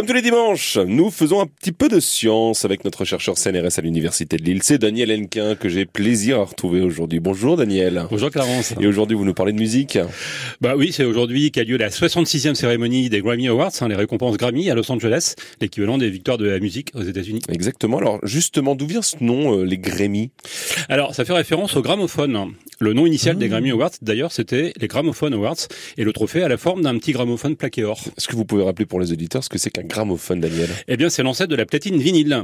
Comme tous les dimanches, nous faisons un petit peu de science avec notre chercheur CNRS à l'Université de Lille. C'est Daniel Henquin que j'ai plaisir à retrouver aujourd'hui. Bonjour Daniel. Bonjour Clarence. Et aujourd'hui, vous nous parlez de musique Bah oui, c'est aujourd'hui qu'a lieu la 66e cérémonie des Grammy Awards, hein, les récompenses Grammy à Los Angeles, l'équivalent des victoires de la musique aux États-Unis. Exactement. Alors justement, d'où vient ce nom, euh, les Grammy? Alors, ça fait référence au gramophone. Le nom initial des Grammy Awards, d'ailleurs, c'était les Gramophone Awards, et le trophée a la forme d'un petit gramophone plaqué or. Est-ce que vous pouvez rappeler pour les auditeurs ce que c'est qu'un gramophone, Daniel Eh bien, c'est l'ancêtre de la platine vinyle.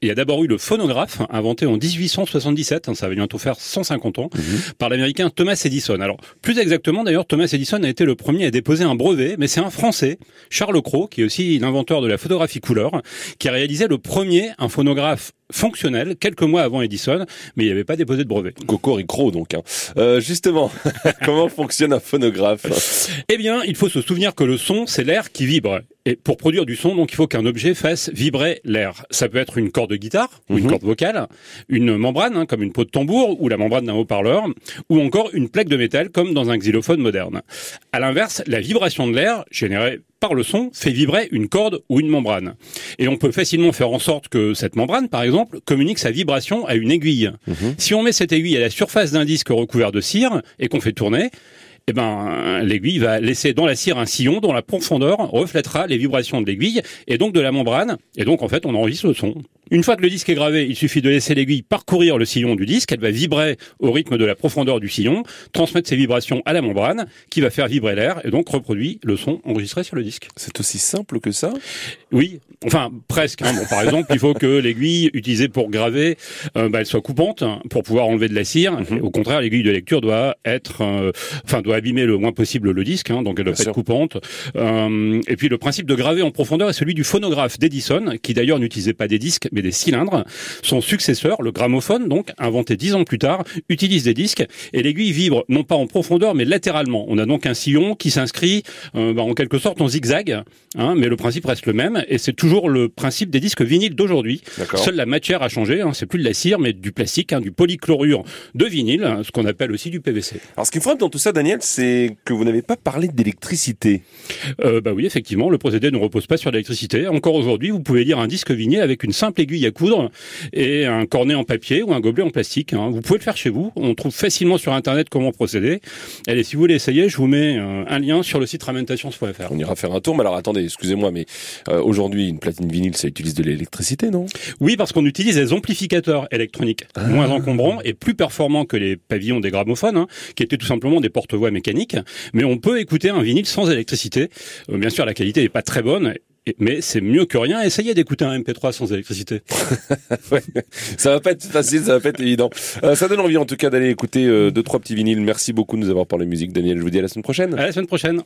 Il y a d'abord eu le phonographe, inventé en 1877, hein, ça va bientôt faire 150 ans, par l'américain Thomas Edison. Alors, plus exactement, d'ailleurs, Thomas Edison a été le premier à déposer un brevet, mais c'est un Français, Charles Cros, qui est aussi l'inventeur de la photographie couleur, qui a réalisé le premier, un phonographe fonctionnel, quelques mois avant Edison, mais il n'avait pas déposé de brevet. Cocorico, donc. Hein. Euh, justement, comment fonctionne un phonographe? Eh bien, il faut se souvenir que le son, c'est l'air qui vibre. Et pour produire du son, donc, il faut qu'un objet fasse vibrer l'air. Ça peut être une corde de guitare, ou une Mhm. corde vocale, une membrane, hein, comme une peau de tambour, ou la membrane d'un haut-parleur, ou encore une plaque de métal, comme dans un xylophone moderne. À l'inverse, la vibration de l'air, générée par le son, fait vibrer une corde ou une membrane. Et on peut facilement faire en sorte que cette membrane, par exemple, communique sa vibration à une aiguille. Si on met cette aiguille à la surface d'un disque recouvert de cire et qu'on fait tourner, eh ben, l'aiguille va laisser dans la cire un sillon dont la profondeur reflètera les vibrations de l'aiguille et donc de la membrane. Et donc, en fait, on enregistre le son. Une fois que le disque est gravé, il suffit de laisser l'aiguille parcourir le sillon du disque. Elle va vibrer au rythme de la profondeur du sillon, transmettre ses vibrations à la membrane, qui va faire vibrer l'air et donc reproduit le son enregistré sur le disque. C'est aussi simple que ça? Oui, enfin presque. hein. Bon, par exemple, il faut que l'aiguille utilisée pour graver, euh, bah, elle soit coupante hein, pour pouvoir enlever de la cire. Et Au contraire, l'aiguille de lecture doit être, euh, enfin, doit abîmer le moins possible le disque, hein, donc elle doit Bien pas sûr. être coupante. Euh, et puis le principe de graver en profondeur est celui du phonographe d'Edison, qui d'ailleurs n'utilisait pas des disques mais des cylindres. Son successeur, le gramophone, donc inventé dix ans plus tard, utilise des disques et l'aiguille vibre non pas en profondeur mais latéralement. On a donc un sillon qui s'inscrit euh, bah, en quelque sorte en zigzag, hein, mais le principe reste le même et c'est toujours le principe des disques vinyles d'aujourd'hui. Seule la matière a changé, hein, c'est plus de la cire mais du plastique, hein, du polychlorure de vinyle, hein, ce qu'on appelle aussi du PVC. Alors ce qui me frappe dans tout ça, Daniel, c'est que vous n'avez pas parlé d'électricité. Euh, bah oui, effectivement, le procédé ne repose pas sur l'électricité. Encore aujourd'hui, vous pouvez lire un disque vinyle avec une simple aiguille à coudre et un cornet en papier ou un gobelet en plastique. hein. Vous pouvez le faire chez vous. On trouve facilement sur Internet comment procéder. Allez, si vous voulez essayer, je vous mets euh, un lien sur le site ramentation.fr. On ira faire un tour, mais alors attendez, excusez-moi, mais euh, aujourd'hui, une platine vinyle, ça utilise de l'électricité, non? Oui, parce qu'on utilise des amplificateurs électroniques moins encombrants et plus performants que les pavillons des gramophones, hein, qui étaient tout simplement des porte-voix mécaniques. Mais on peut écouter un vinyle sans électricité. Euh, bien sûr, la qualité n'est pas très bonne. Mais c'est mieux que rien. Essayez d'écouter un MP3 sans électricité. Ouais. Ça va pas être facile, ça va pas être évident. Euh, ça donne envie en tout cas d'aller écouter euh, deux trois petits vinyles. Merci beaucoup de nous avoir parlé musique, Daniel. Je vous dis à la semaine prochaine. À la semaine prochaine.